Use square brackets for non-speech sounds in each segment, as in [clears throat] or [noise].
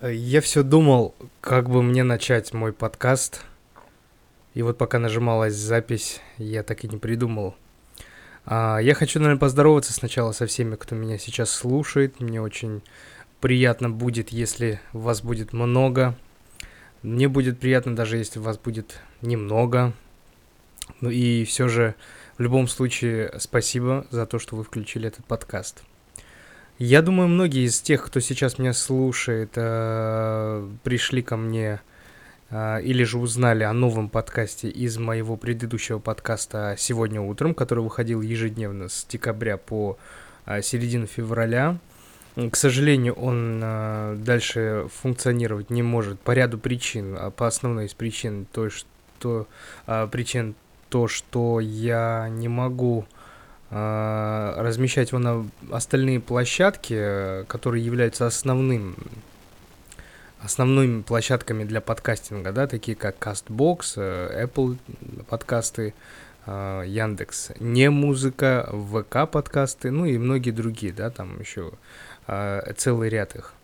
Я все думал, как бы мне начать мой подкаст. И вот пока нажималась запись, я так и не придумал. А, я хочу, наверное, поздороваться сначала со всеми, кто меня сейчас слушает. Мне очень приятно будет, если вас будет много. Мне будет приятно даже, если вас будет немного. Ну и все же, в любом случае, спасибо за то, что вы включили этот подкаст. Я думаю, многие из тех, кто сейчас меня слушает, э, пришли ко мне э, или же узнали о новом подкасте из моего предыдущего подкаста «Сегодня утром», который выходил ежедневно с декабря по э, середину февраля. К сожалению, он дальше функционировать не может по ряду причин. А по основной из причин то, что причин то, что я не могу размещать его на остальные площадки, которые являются основным основными площадками для подкастинга, да, такие как CastBox, э, Apple подкасты, а, Яндекс, не музыка, ВК подкасты, ну и многие другие, да, там еще целый ряд их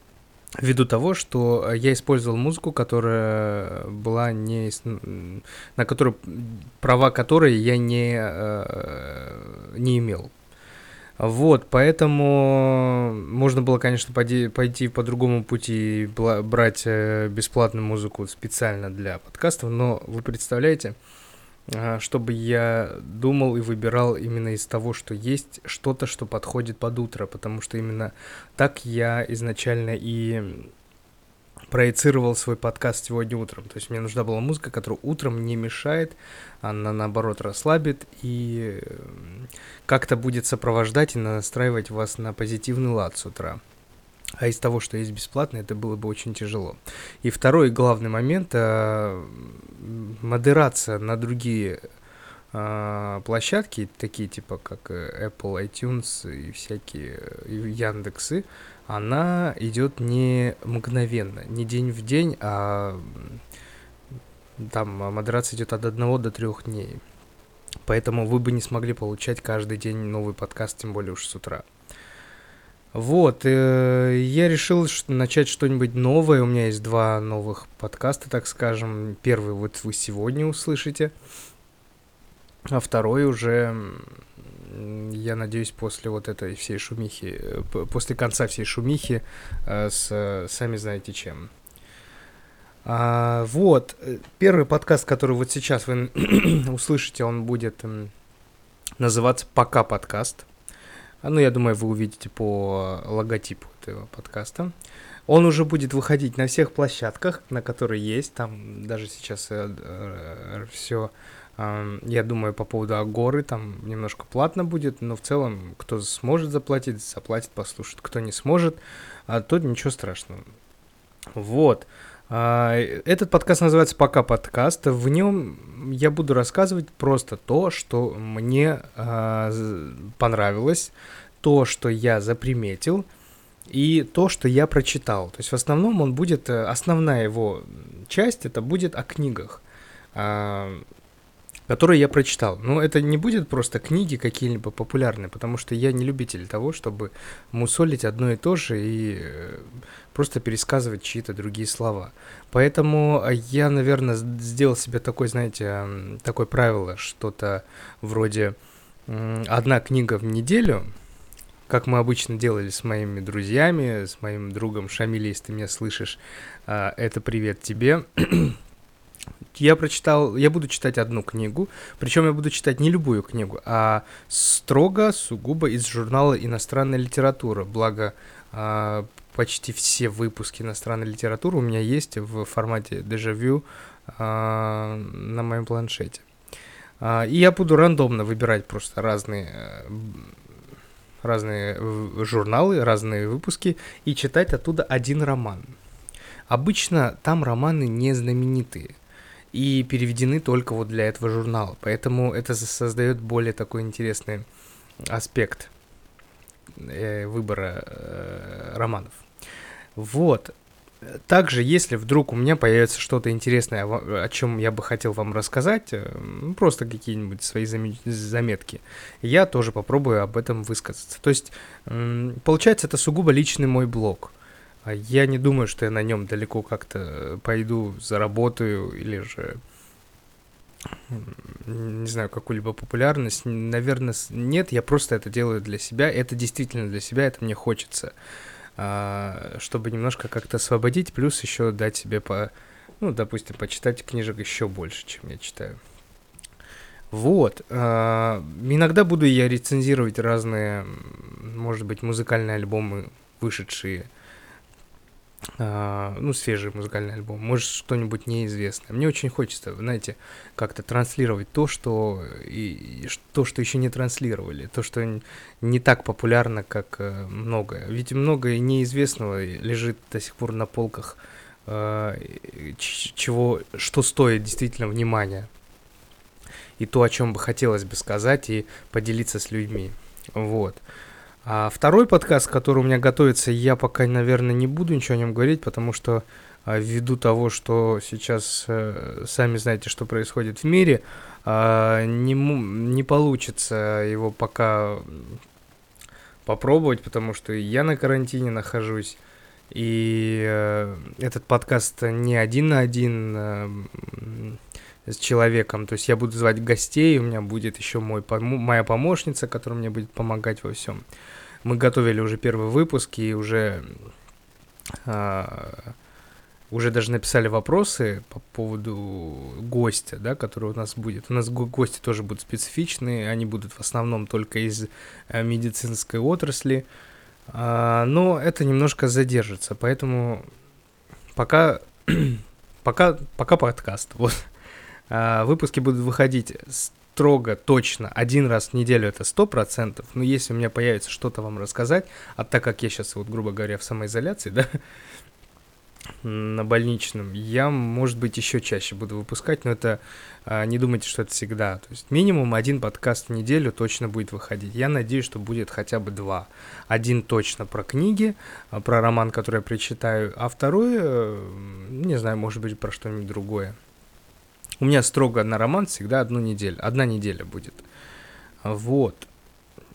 ввиду того, что я использовал музыку, которая была не... на которую... права которой я не, э, не имел. Вот, поэтому можно было, конечно, пойти, пойти по другому пути брать э, бесплатную музыку специально для подкастов, но вы представляете, чтобы я думал и выбирал именно из того, что есть что-то, что подходит под утро, потому что именно так я изначально и проецировал свой подкаст сегодня утром. То есть мне нужна была музыка, которая утром не мешает, она наоборот расслабит и как-то будет сопровождать и настраивать вас на позитивный лад с утра. А из того, что есть бесплатно, это было бы очень тяжело. И второй главный момент э, модерация на другие э, площадки, такие типа как э, Apple iTunes и всякие Яндексы, она идет не мгновенно, не день в день, а там модерация идет от одного до трех дней. Поэтому вы бы не смогли получать каждый день новый подкаст, тем более уж с утра. Вот, э, я решил что, начать что-нибудь новое. У меня есть два новых подкаста, так скажем. Первый вот вы сегодня услышите, а второй уже, я надеюсь, после вот этой всей шумихи, э, после конца всей шумихи э, с сами знаете чем. А, вот, э, первый подкаст, который вот сейчас вы [clears throat] услышите, он будет называться «Пока подкаст». А, ну, я думаю, вы увидите по логотипу этого подкаста. Он уже будет выходить на всех площадках, на которые есть. Там даже сейчас э, э, все, э, я думаю, по поводу Агоры, там немножко платно будет, но в целом, кто сможет заплатить, заплатит, послушает. Кто не сможет, а тот ничего страшного. Вот. А, этот подкаст называется «Пока подкаст». В нем я буду рассказывать просто то, что мне э, понравилось, то, что я заприметил, и то, что я прочитал. То есть в основном он будет, э, основная его часть, это будет о книгах. Э, которые я прочитал. Но это не будет просто книги какие-либо популярные, потому что я не любитель того, чтобы мусолить одно и то же и э, просто пересказывать чьи-то другие слова. Поэтому я, наверное, сделал себе такое, знаете, такое правило, что-то вроде одна книга в неделю, как мы обычно делали с моими друзьями, с моим другом Шамилей, если ты меня слышишь, а, это привет тебе я прочитал, я буду читать одну книгу, причем я буду читать не любую книгу, а строго, сугубо из журнала «Иностранная литература». Благо, э, почти все выпуски иностранной литературы у меня есть в формате дежавю э, на моем планшете. Э, и я буду рандомно выбирать просто разные э, разные журналы, разные выпуски и читать оттуда один роман. Обычно там романы не знаменитые и переведены только вот для этого журнала. Поэтому это создает более такой интересный аспект э, выбора э, романов. Вот. Также, если вдруг у меня появится что-то интересное, о чем я бы хотел вам рассказать, э, ну, просто какие-нибудь свои заметки, я тоже попробую об этом высказаться. То есть, получается, это сугубо личный мой блог. А я не думаю, что я на нем далеко как-то пойду, заработаю или же не знаю, какую-либо популярность. Наверное, нет, я просто это делаю для себя. Это действительно для себя, это мне хочется. А, чтобы немножко как-то освободить, плюс еще дать себе по, ну, допустим, почитать книжек еще больше, чем я читаю. Вот. А, иногда буду я рецензировать разные, может быть, музыкальные альбомы, вышедшие а, ну, свежий музыкальный альбом, может, что-нибудь неизвестное. Мне очень хочется, знаете, как-то транслировать то, что, и, то, что еще не транслировали, то, что не так популярно, как э, многое. Ведь многое неизвестного лежит до сих пор на полках, э, чего, что стоит действительно внимания. И то, о чем бы хотелось бы сказать и поделиться с людьми. Вот. А второй подкаст, который у меня готовится, я пока, наверное, не буду ничего о нем говорить, потому что а, ввиду того, что сейчас э, сами знаете, что происходит в мире, а, не, не получится его пока попробовать, потому что я на карантине нахожусь, и э, этот подкаст не один на один э, с человеком, то есть я буду звать гостей, у меня будет еще мой, моя помощница, которая мне будет помогать во всем мы готовили уже первый выпуск и уже а, уже даже написали вопросы по поводу гостя, да, который у нас будет. У нас гости тоже будут специфичные, они будут в основном только из э, медицинской отрасли, а, но это немножко задержится, поэтому пока, [clears throat] пока, пока подкаст. Вот. А, выпуски будут выходить строго, точно, один раз в неделю это сто процентов, но если у меня появится что-то вам рассказать, а так как я сейчас, вот, грубо говоря, в самоизоляции, да, на больничном, я, может быть, еще чаще буду выпускать, но это а, не думайте, что это всегда. То есть минимум один подкаст в неделю точно будет выходить. Я надеюсь, что будет хотя бы два. Один точно про книги, а, про роман, который я прочитаю, а второй, э, не знаю, может быть, про что-нибудь другое. У меня строго на роман всегда одну неделю. Одна неделя будет. Вот.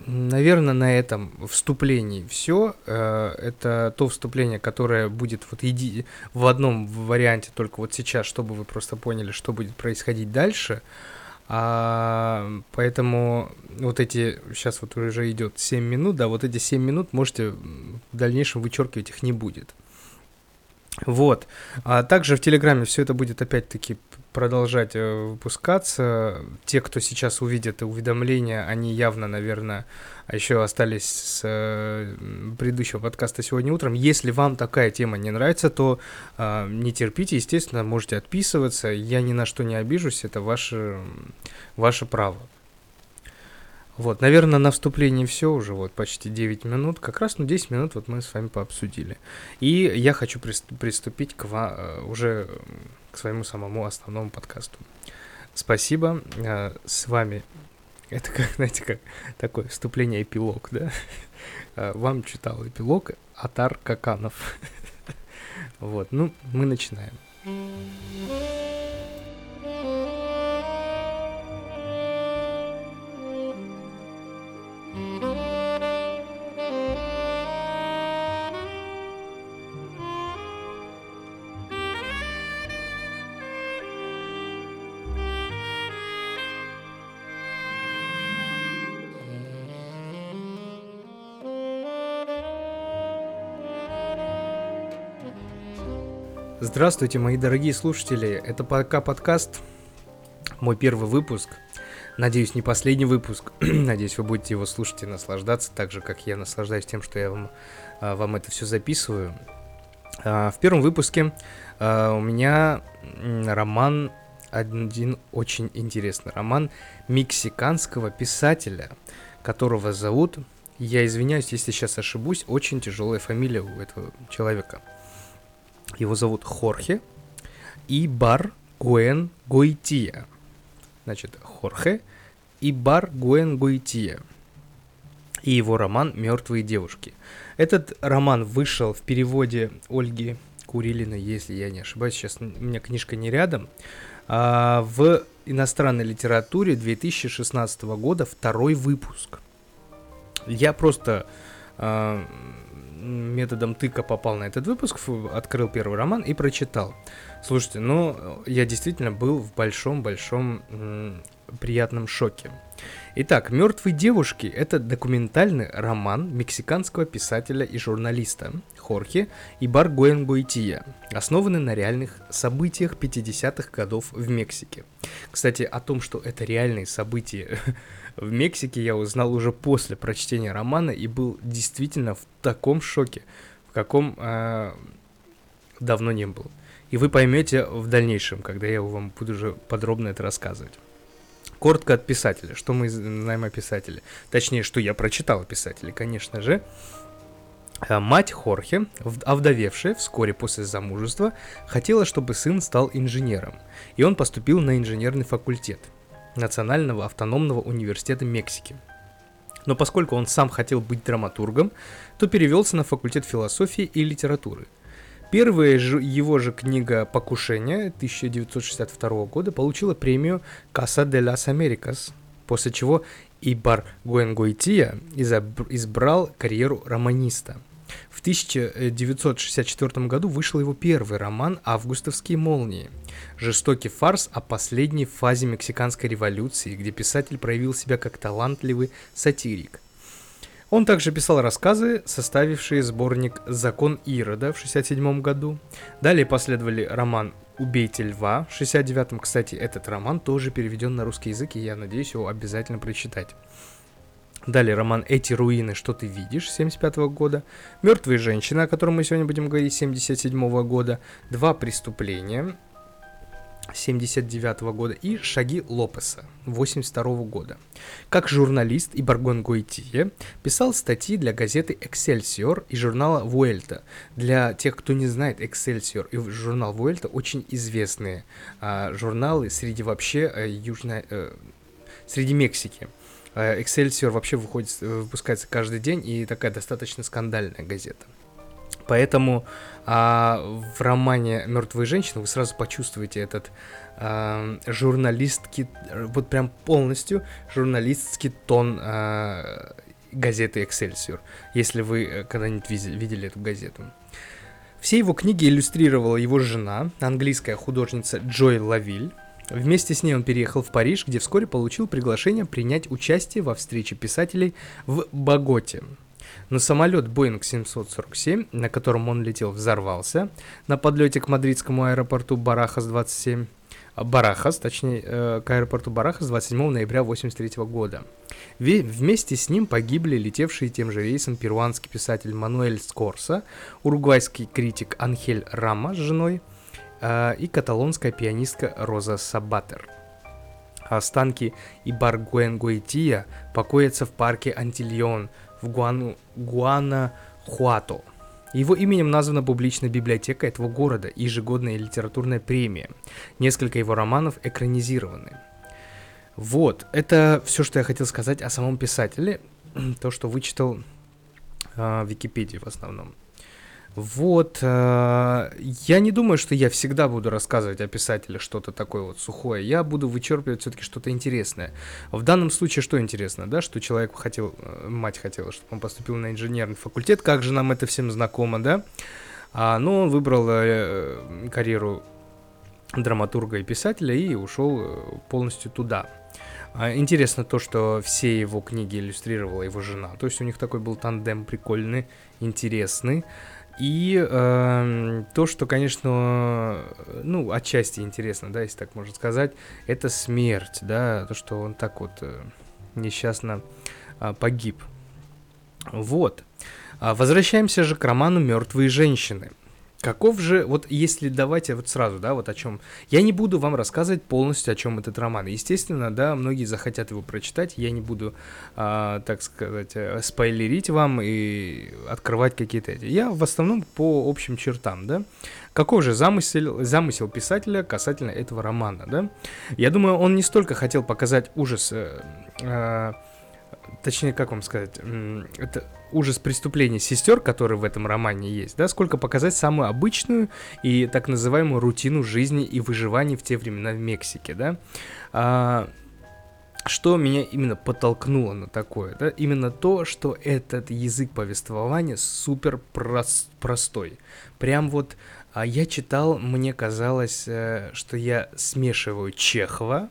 Наверное, на этом вступлении все. Э, это то вступление, которое будет вот иди в одном варианте, только вот сейчас, чтобы вы просто поняли, что будет происходить дальше. А, поэтому вот эти, сейчас вот уже идет 7 минут, да, вот эти 7 минут можете в дальнейшем вычеркивать, их не будет. Вот. А также в Телеграме все это будет опять-таки продолжать э, выпускаться. Те, кто сейчас увидит уведомления, они явно, наверное, еще остались с э, предыдущего подкаста сегодня утром. Если вам такая тема не нравится, то э, не терпите, естественно, можете отписываться. Я ни на что не обижусь, это ваше, ваше право. Вот, наверное, на вступлении все уже, вот, почти 9 минут. Как раз, ну, 10 минут вот мы с вами пообсудили. И я хочу приступить к вам, э, уже к своему самому основному подкасту. Спасибо. Э, с вами [laughs] это как, знаете, как такое вступление эпилог, да? Э, [laughs] вам читал эпилог Атар Каканов. [laughs] Вот, ну, мы начинаем. Здравствуйте, мои дорогие слушатели. Это пока подкаст, мой первый выпуск. Надеюсь, не последний выпуск. [clears throat] Надеюсь, вы будете его слушать и наслаждаться, так же, как я наслаждаюсь тем, что я вам, а, вам это все записываю. А, в первом выпуске а, у меня роман, один очень интересный роман мексиканского писателя, которого зовут, я извиняюсь, если сейчас ошибусь, очень тяжелая фамилия у этого человека – его зовут Хорхе Ибар Гуэн Гуития. Значит, Хорхе Ибар Гуэн Гуития. И его роман «Мертвые девушки». Этот роман вышел в переводе Ольги Курилиной, если я не ошибаюсь, сейчас у меня книжка не рядом, а в иностранной литературе 2016 года второй выпуск. Я просто э, методом тыка попал на этот выпуск, открыл первый роман и прочитал. Слушайте, ну, я действительно был в большом-большом приятном шоке. Итак, «Мертвые девушки» — это документальный роман мексиканского писателя и журналиста Хорхе Ибар Гуэнгуития, основанный на реальных событиях 50-х годов в Мексике. Кстати, о том, что это реальные события [laughs] в Мексике, я узнал уже после прочтения романа и был действительно в таком шоке, в каком э, давно не был. И вы поймете в дальнейшем, когда я вам буду уже подробно это рассказывать. Коротко от писателя. Что мы знаем о писателе? Точнее, что я прочитал о писателе, конечно же. А, мать Хорхе, овдовевшая вскоре после замужества, хотела, чтобы сын стал инженером, и он поступил на инженерный факультет Национального автономного университета Мексики. Но поскольку он сам хотел быть драматургом, то перевелся на факультет философии и литературы – Первая же, его же книга «Покушение» 1962 года получила премию «Casa de las Americas», после чего Ибар Гуэнгуития избрал карьеру романиста. В 1964 году вышел его первый роман «Августовские молнии», жестокий фарс о последней фазе мексиканской революции, где писатель проявил себя как талантливый сатирик – он также писал рассказы, составившие сборник «Закон Ирода» в 1967 году. Далее последовали роман «Убейте льва» в 1969 Кстати, этот роман тоже переведен на русский язык, и я надеюсь его обязательно прочитать. Далее роман «Эти руины, что ты видишь» 75 года, «Мертвые женщины», о котором мы сегодня будем говорить, 77 года, «Два преступления», 79 года и «Шаги Лопеса» 82 года. Как журналист и Баргон Гуитие писал статьи для газеты «Эксельсиор» и журнала «Вуэльта». Для тех, кто не знает, «Эксельсиор» и журнал «Вуэльта» очень известные а, журналы среди вообще а, южной... А, среди Мексики. «Эксельсиор» вообще выходит, выпускается каждый день и такая достаточно скандальная газета. Поэтому а, в романе Мертвые женщины вы сразу почувствуете этот а, журналистский, вот прям полностью журналистский тон а, газеты Excelsior, если вы э, когда-нибудь видели эту газету. Все его книги иллюстрировала его жена, английская художница Джой Лавиль. Вместе с ней он переехал в Париж, где вскоре получил приглашение принять участие во встрече писателей в Боготе. Но самолет Boeing 747, на котором он летел, взорвался на подлете к мадридскому аэропорту Барахас-27. Барахас, точнее, э, к аэропорту Барахас 27 ноября 1983 года. Вместе с ним погибли летевшие тем же рейсом перуанский писатель Мануэль Скорса, уругвайский критик Анхель Рама с женой и каталонская пианистка Роза Сабатер. Останки Ибаргуэнгуэтия покоятся в парке Антильон в Гуану, Гуанахуато. Его именем названа публичная библиотека этого города и ежегодная литературная премия. Несколько его романов экранизированы. Вот, это все, что я хотел сказать о самом писателе, [clears throat] то, что вычитал э, в Википедии в основном. Вот, э, я не думаю, что я всегда буду рассказывать о писателе что-то такое вот сухое. Я буду вычерпывать все-таки что-то интересное. В данном случае что интересно, да, что человек хотел, э, мать хотела, чтобы он поступил на инженерный факультет, как же нам это всем знакомо, да? А, но он выбрал э, карьеру драматурга и писателя и ушел э, полностью туда. А, интересно то, что все его книги иллюстрировала его жена. То есть у них такой был тандем прикольный, интересный. И э, то, что, конечно, ну, отчасти интересно, да, если так можно сказать, это смерть, да, то, что он так вот э, несчастно э, погиб. Вот. А возвращаемся же к роману «Мертвые женщины». Каков же, вот если давайте вот сразу, да, вот о чем. Я не буду вам рассказывать полностью, о чем этот роман. Естественно, да, многие захотят его прочитать. Я не буду, а, так сказать, э, спойлерить вам и открывать какие-то эти. Я в основном по общим чертам, да. Каков же замысел, замысел писателя касательно этого романа, да? Я думаю, он не столько хотел показать ужас. Э, точнее, как вам сказать, это ужас преступления сестер, который в этом романе есть, да, сколько показать самую обычную и так называемую рутину жизни и выживания в те времена в Мексике, да. А, что меня именно подтолкнуло на такое, да, именно то, что этот язык повествования супер прост, простой. Прям вот а я читал, мне казалось, э, что я смешиваю Чехова,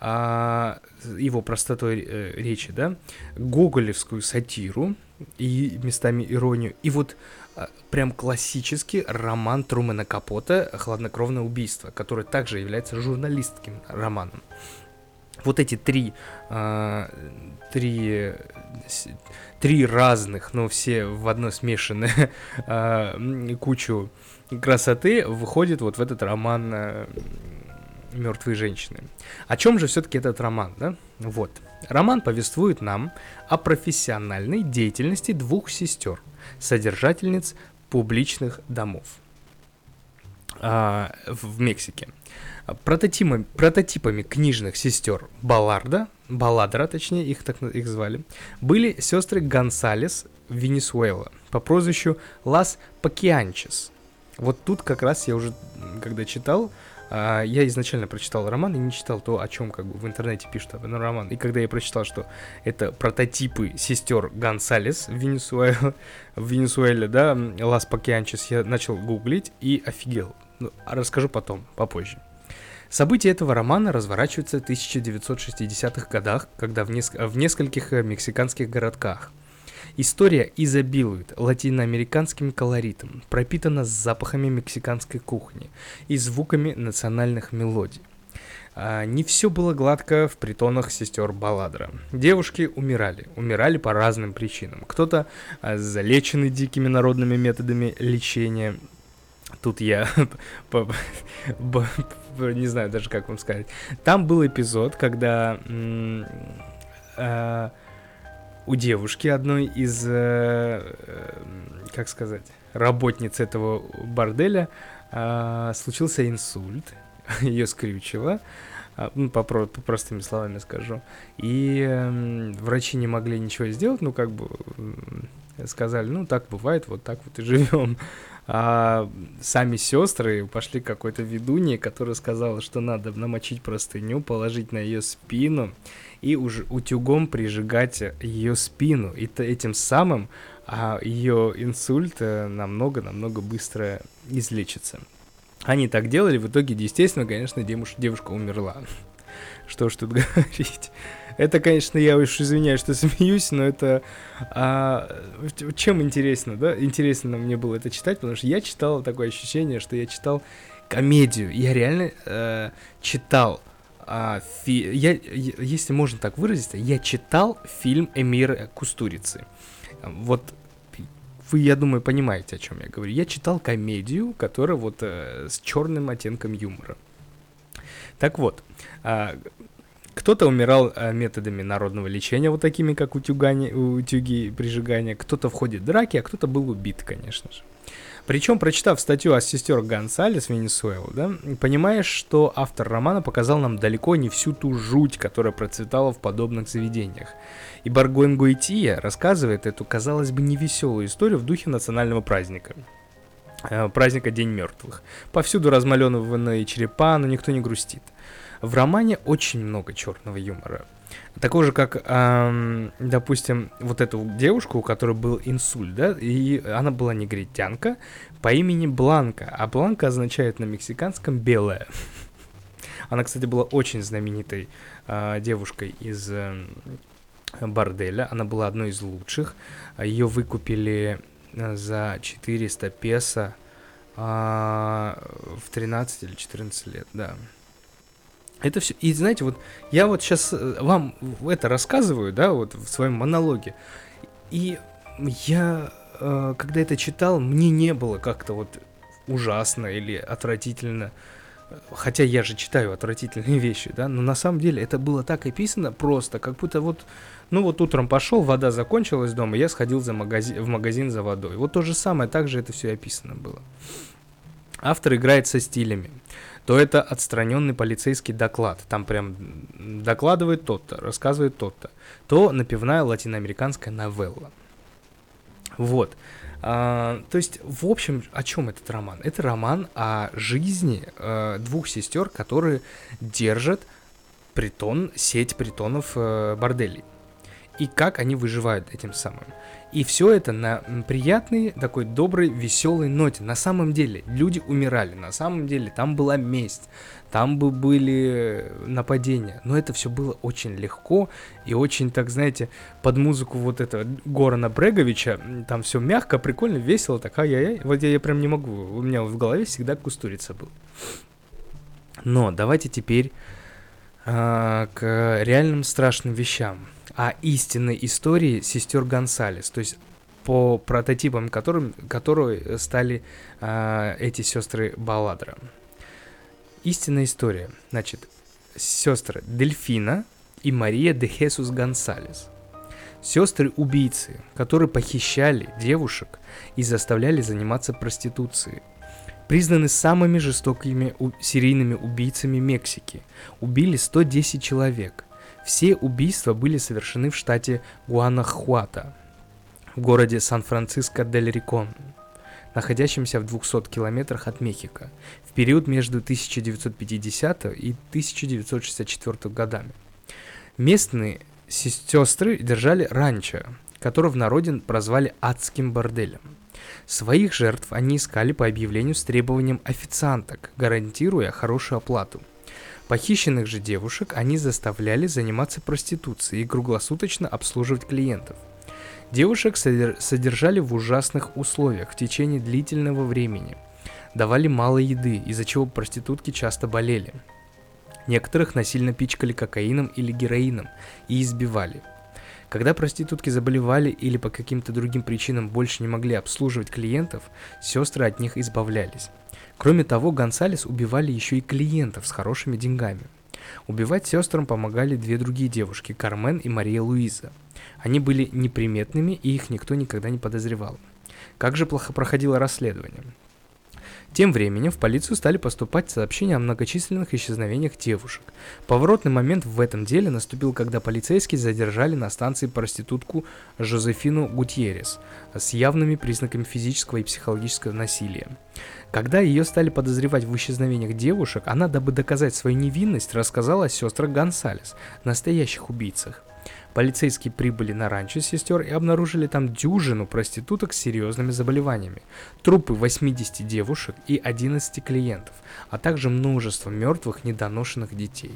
его простотой э, речи, да, гоголевскую сатиру и местами иронию, и вот а, прям классический роман Трумэна Капота «Хладнокровное убийство», который также является журналистским романом. Вот эти три, э, три, три разных, но все в одно смешанные э, [laughs] кучу красоты выходит вот в этот роман э, «Мертвые женщины». О чем же все-таки этот роман, да? Вот. Роман повествует нам о профессиональной деятельности двух сестер, содержательниц публичных домов а, в Мексике. Прототипами, прототипами книжных сестер Балларда, Балладра, точнее, их так их звали, были сестры Гонсалес Венесуэла по прозвищу Лас Пакианчес – вот тут как раз я уже, когда читал, а, я изначально прочитал роман и не читал то, о чем как бы в интернете пишут об этом роман. И когда я прочитал, что это прототипы сестер Гонсалес в Венесуэле, [laughs] в Венесуэле, да, Лас Пакианчес, я начал гуглить и офигел. Ну, а расскажу потом, попозже. События этого романа разворачиваются в 1960-х годах, когда в, неск- в нескольких э, мексиканских городках – История изобилует латиноамериканским колоритом, пропитана запахами мексиканской кухни и звуками национальных мелодий. А, не все было гладко в притонах сестер Баладра. Девушки умирали, умирали по разным причинам. Кто-то а, залеченный дикими народными методами лечения. Тут я [laughs] не знаю даже как вам сказать. Там был эпизод, когда а, у девушки одной из, э, э, как сказать, работниц этого борделя э, случился инсульт, [laughs] ее скрючило, э, ну, по, по простыми словами скажу, и э, врачи не могли ничего сделать, ну, как бы сказали, ну, так бывает, вот так вот и живем. А сами сестры пошли к какой-то ведунье, которая сказала, что надо намочить простыню, положить на ее спину и уже утюгом прижигать ее спину. И этим самым а, ее инсульт э, намного-намного быстро излечится. Они так делали, в итоге, естественно, конечно, девушка, девушка умерла. [laughs] Что ж тут [laughs] говорить. Это, конечно, я уж извиняюсь, что [laughs] смеюсь, но это а, чем интересно, да? Интересно мне было это читать, потому что я читал такое ощущение, что я читал комедию. Я реально э, читал. А, фи... я, если можно так выразиться, я читал фильм Эмир Кустурицы. Вот вы, я думаю, понимаете, о чем я говорю. Я читал комедию, которая вот э, с черным оттенком юмора. Так вот, э, кто-то умирал э, методами народного лечения, вот такими, как утюгани, утюги прижигания, кто-то в ходе драки, а кто-то был убит, конечно же. Причем, прочитав статью о сестер Гонсалес Венесуэлы, да, понимаешь, что автор романа показал нам далеко не всю ту жуть, которая процветала в подобных заведениях. И Баргоин Гуэтия рассказывает эту, казалось бы, невеселую историю в духе национального праздника э, праздника День мертвых. Повсюду размаленные черепа, но никто не грустит. В романе очень много черного юмора. Такого же, как, эм, допустим, вот эту девушку, у которой был инсульт, да, и она была негритянка по имени Бланка, а Бланка означает на мексиканском белая. [laughs] Она, кстати, была очень знаменитой э, девушкой из э, борделя, она была одной из лучших, ее выкупили э, за 400 песо э, в 13 или 14 лет, да. Это все. И знаете, вот я вот сейчас э, вам это рассказываю, да, вот в своем монологе. И я, э, когда это читал, мне не было как-то вот ужасно или отвратительно. Хотя я же читаю отвратительные [laughs] вещи, да, но на самом деле это было так описано просто, как будто вот, ну вот утром пошел, вода закончилась дома, я сходил за магазин, в магазин за водой. Вот то же самое, так же это все описано было. Автор играет со стилями то это отстраненный полицейский доклад. Там прям докладывает тот-то, рассказывает тот-то. То напевная латиноамериканская новелла. Вот. А, то есть, в общем, о чем этот роман? Это роман о жизни а, двух сестер, которые держат притон, сеть притонов э, борделей. И как они выживают этим самым. И все это на приятной, такой доброй, веселой ноте. На самом деле, люди умирали, на самом деле, там была месть, там бы были нападения. Но это все было очень легко и очень, так знаете, под музыку вот этого Горана Бреговича, там все мягко, прикольно, весело, так ай-яй-яй. Вот я, я прям не могу, у меня в голове всегда кустурица был. Но давайте теперь а, к реальным страшным вещам о истинной истории сестер Гонсалес, то есть по прототипам которым, которые стали э, эти сестры Балладра. Истинная история. Значит, сестры Дельфина и Мария де Хесус Гонсалес. Сестры-убийцы, которые похищали девушек и заставляли заниматься проституцией. Признаны самыми жестокими серийными убийцами Мексики. Убили 110 человек. Все убийства были совершены в штате Гуанахуата, в городе Сан-Франциско-дель-Рикон, находящемся в 200 километрах от Мехико, в период между 1950 и 1964 годами. Местные сестры держали ранчо, которое в народе прозвали адским борделем. Своих жертв они искали по объявлению с требованием официанток, гарантируя хорошую оплату – Похищенных же девушек они заставляли заниматься проституцией и круглосуточно обслуживать клиентов. Девушек содержали в ужасных условиях в течение длительного времени. Давали мало еды, из-за чего проститутки часто болели. Некоторых насильно пичкали кокаином или героином и избивали. Когда проститутки заболевали или по каким-то другим причинам больше не могли обслуживать клиентов, сестры от них избавлялись. Кроме того, Гонсалес убивали еще и клиентов с хорошими деньгами. Убивать сестрам помогали две другие девушки, Кармен и Мария Луиза. Они были неприметными, и их никто никогда не подозревал. Как же плохо проходило расследование? Тем временем в полицию стали поступать сообщения о многочисленных исчезновениях девушек. Поворотный момент в этом деле наступил, когда полицейские задержали на станции проститутку Жозефину Гутьерес с явными признаками физического и психологического насилия. Когда ее стали подозревать в исчезновениях девушек, она, дабы доказать свою невинность, рассказала о сестрах Гонсалес, настоящих убийцах. Полицейские прибыли на ранчо сестер и обнаружили там дюжину проституток с серьезными заболеваниями, трупы 80 девушек и 11 клиентов, а также множество мертвых недоношенных детей.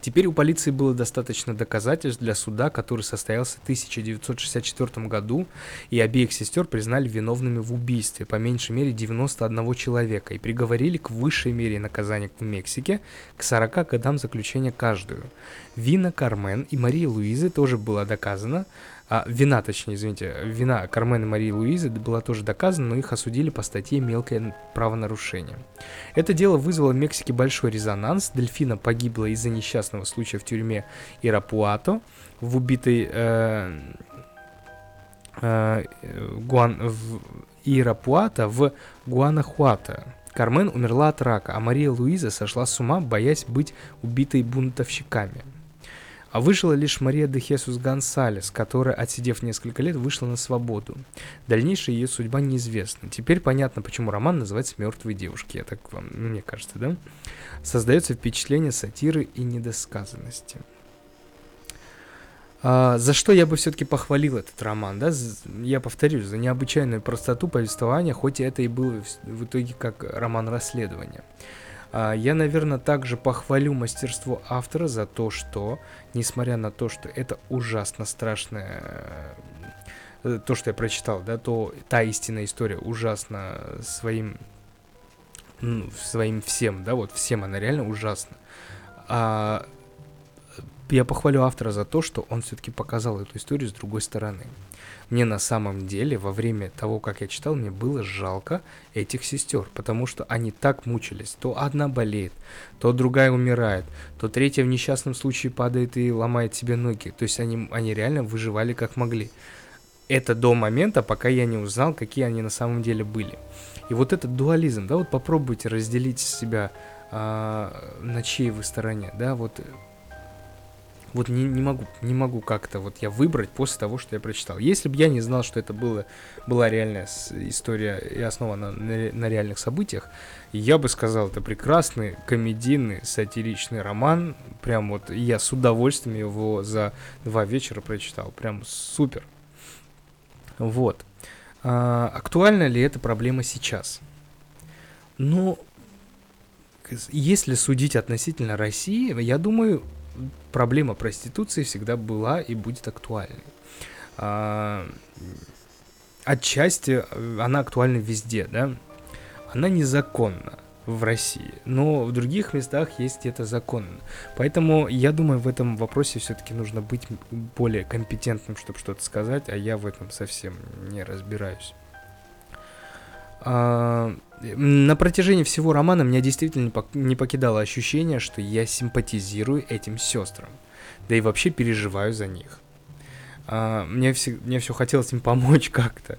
Теперь у полиции было достаточно доказательств для суда, который состоялся в 1964 году, и обеих сестер признали виновными в убийстве, по меньшей мере 91 человека, и приговорили к высшей мере наказания в Мексике, к 40 годам заключения каждую. Вина Кармен и Мария Луизы тоже было доказано, а, вина, точнее, извините, вина Кармен и Марии Луизы была тоже доказана, но их осудили по статье «Мелкое правонарушение». Это дело вызвало в Мексике большой резонанс. Дельфина погибла из-за несчастного случая в тюрьме Ирапуато в убитой э, э, Гуан, в Ирапуато в Гуанахуато. Кармен умерла от рака, а Мария Луиза сошла с ума, боясь быть убитой бунтовщиками. А выжила лишь Мария де Хесус Гонсалес, которая, отсидев несколько лет, вышла на свободу. Дальнейшая ее судьба неизвестна. Теперь понятно, почему роман называется «Мертвые девушки», я так вам, мне кажется, да? Создается впечатление сатиры и недосказанности. А, за что я бы все-таки похвалил этот роман, да? Я повторюсь, за необычайную простоту повествования, хоть это и было в итоге как роман расследования. А, я, наверное, также похвалю мастерство автора за то, что, несмотря на то, что это ужасно страшное, э, то, что я прочитал, да, то та истинная история ужасна своим, ну, своим всем, да, вот всем она реально ужасна. А я похвалю автора за то, что он все-таки показал эту историю с другой стороны. Мне на самом деле во время того, как я читал, мне было жалко этих сестер, потому что они так мучились. То одна болеет, то другая умирает, то третья в несчастном случае падает и ломает себе ноги. То есть они, они реально выживали как могли. Это до момента, пока я не узнал, какие они на самом деле были. И вот этот дуализм, да, вот попробуйте разделить себя а, на чьей вы стороне, да, вот Вот не, не могу, не могу как-то вот я выбрать после того, что я прочитал. Если бы я не знал, что это было, была реальная история и основана на, на реальных событиях, я бы сказал, это прекрасный комедийный сатиричный роман. Прям вот я с удовольствием его за два вечера прочитал. Прям супер. Вот. А, актуальна ли эта проблема сейчас? Ну, если судить относительно России, я думаю, проблема проституции всегда была и будет актуальной. А, отчасти э, она актуальна везде, да? Она незаконна в России, но в других местах есть это законно. Поэтому я думаю, в этом вопросе все-таки нужно быть более компетентным, чтобы что-то сказать, а я в этом совсем не разбираюсь. А, на протяжении всего романа меня действительно не покидало ощущение, что я симпатизирую этим сестрам, да и вообще переживаю за них. А, мне, все, мне все хотелось им помочь [laughs] как-то.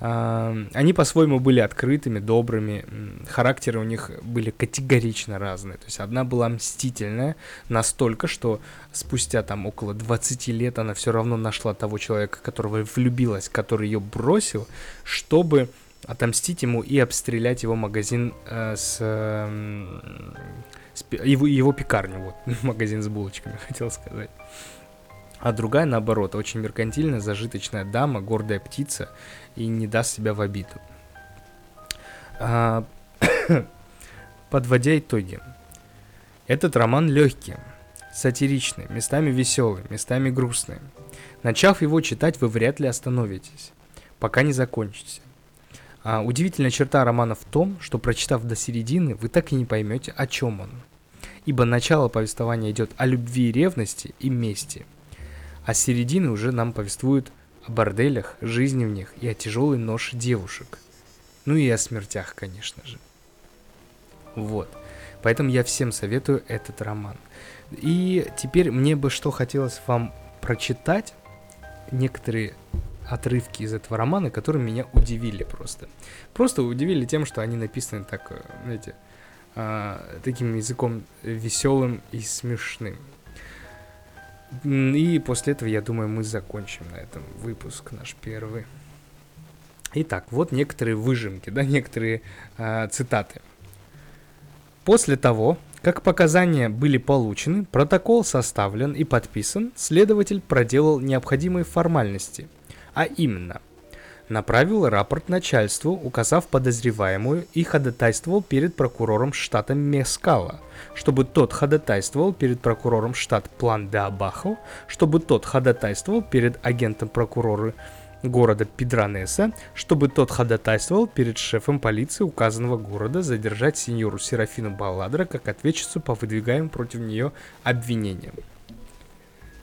А, они по-своему были открытыми, добрыми, характеры у них были категорично разные. То есть одна была мстительная настолько, что спустя там около 20 лет она все равно нашла того человека, которого влюбилась, который ее бросил, чтобы отомстить ему и обстрелять его магазин э, с, э, с его, его пекарню, вот, [laughs] магазин с булочками, [laughs] хотел сказать. А другая, наоборот, очень меркантильная, зажиточная дама, гордая птица и не даст себя в обиду. А, [coughs] подводя итоги. Этот роман легкий, сатиричный, местами веселый, местами грустный. Начав его читать, вы вряд ли остановитесь, пока не закончите. А, удивительная черта романа в том, что прочитав до середины, вы так и не поймете, о чем он. Ибо начало повествования идет о любви и ревности и мести. А середины уже нам повествуют о борделях, жизни в них и о тяжелой ноше девушек. Ну и о смертях, конечно же. Вот. Поэтому я всем советую этот роман. И теперь мне бы что хотелось вам прочитать. Некоторые отрывки из этого романа, которые меня удивили просто. Просто удивили тем, что они написаны так, э, знаете, э, таким языком веселым и смешным. И после этого, я думаю, мы закончим на этом выпуск наш первый. Итак, вот некоторые выжимки, да, некоторые э, цитаты. После того, как показания были получены, протокол составлен и подписан, следователь проделал необходимые формальности – а именно направил рапорт начальству, указав подозреваемую и ходатайствовал перед прокурором штата Мескала, чтобы тот ходатайствовал перед прокурором штат План де Абахо, чтобы тот ходатайствовал перед агентом прокурора города Педранеса, чтобы тот ходатайствовал перед шефом полиции указанного города задержать сеньору Серафину Балладра как ответчицу по выдвигаемым против нее обвинениям.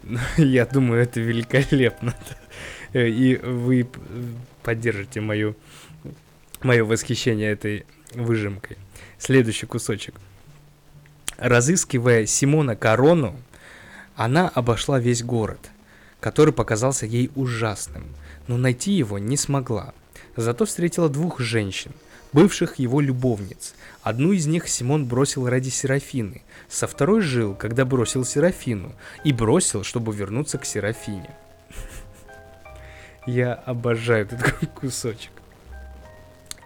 [laughs] Я думаю, это великолепно. Э, и вы поддержите мою, мое восхищение этой выжимкой. Следующий кусочек. Разыскивая Симона Корону, она обошла весь город, который показался ей ужасным, но найти его не смогла. Зато встретила двух женщин, бывших его любовниц. Одну из них Симон бросил ради Серафины, со второй жил, когда бросил Серафину, и бросил, чтобы вернуться к Серафине. Я обожаю этот кусочек.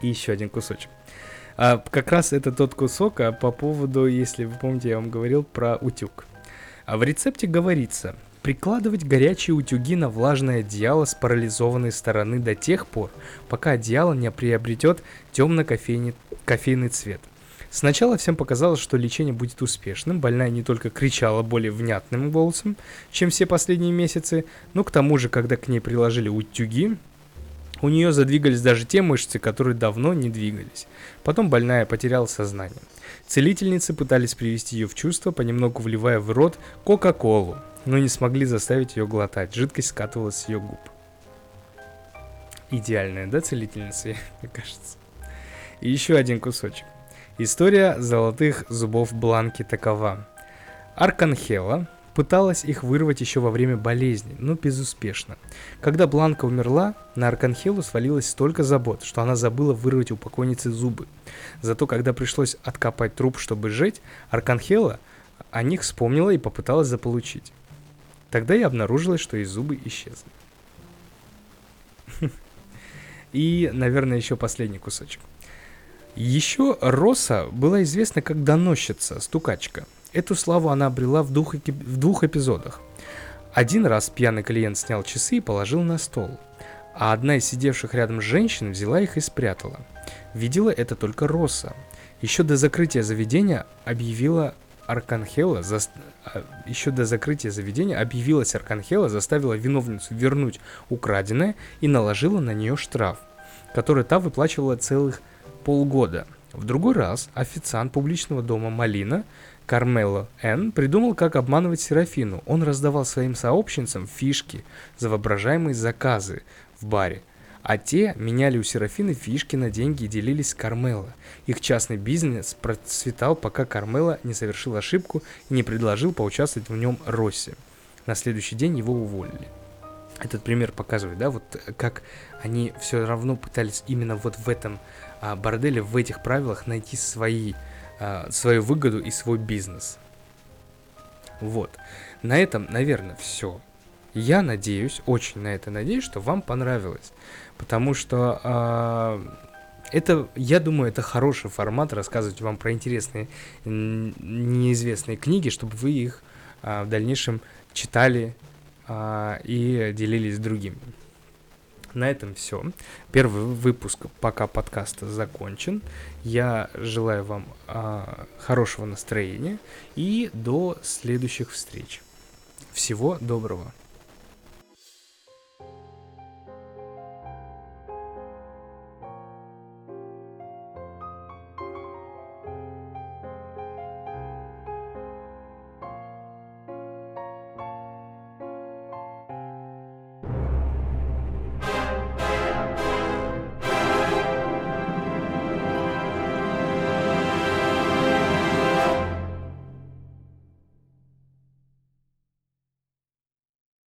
И еще один кусочек. А, как раз это тот кусок а по поводу, если вы помните, я вам говорил про утюг. А в рецепте говорится, прикладывать горячие утюги на влажное одеяло с парализованной стороны до тех пор, пока одеяло не приобретет темно-кофейный кофейный цвет – Сначала всем показалось, что лечение будет успешным, больная не только кричала более внятным голосом, чем все последние месяцы, но к тому же, когда к ней приложили утюги, у нее задвигались даже те мышцы, которые давно не двигались. Потом больная потеряла сознание. Целительницы пытались привести ее в чувство, понемногу вливая в рот Кока-Колу, но не смогли заставить ее глотать. Жидкость скатывалась с ее губ. Идеальная, да, целительница, [laughs] мне кажется. И еще один кусочек. История золотых зубов Бланки такова. Арканхела пыталась их вырвать еще во время болезни, но безуспешно. Когда Бланка умерла, на Арканхелу свалилось столько забот, что она забыла вырвать у покойницы зубы. Зато когда пришлось откопать труп, чтобы сжечь, Арканхела о них вспомнила и попыталась заполучить. Тогда я обнаружилось, что и зубы исчезли. [laughs] И, наверное, еще последний кусочек. Еще Роса была известна как доносчица, стукачка. Эту славу она обрела в двух, в двух эпизодах. Один раз пьяный клиент снял часы и положил на стол, а одна из сидевших рядом женщин взяла их и спрятала. Видела это только Роса. Еще до закрытия заведения объявила Арканхела, за... Еще до закрытия заведения объявилась Арканхела, заставила виновницу вернуть украденное и наложила на нее штраф, который та выплачивала целых полгода. В другой раз официант публичного дома Малина Кармело Н. придумал, как обманывать Серафину. Он раздавал своим сообщницам фишки за воображаемые заказы в баре – а те меняли у Серафины фишки на деньги и делились с Кармело. Их частный бизнес процветал, пока Кармело не совершил ошибку и не предложил поучаствовать в нем Росси. На следующий день его уволили. Этот пример показывает, да, вот как они все равно пытались именно вот в этом а, борделе, в этих правилах найти свои, а, свою выгоду и свой бизнес. Вот. На этом, наверное, все. Я надеюсь, очень на это надеюсь, что вам понравилось. Потому что э, это, я думаю, это хороший формат рассказывать вам про интересные неизвестные книги, чтобы вы их э, в дальнейшем читали э, и делились с другими. На этом все. Первый выпуск пока подкаста закончен. Я желаю вам э, хорошего настроения и до следующих встреч. Всего доброго.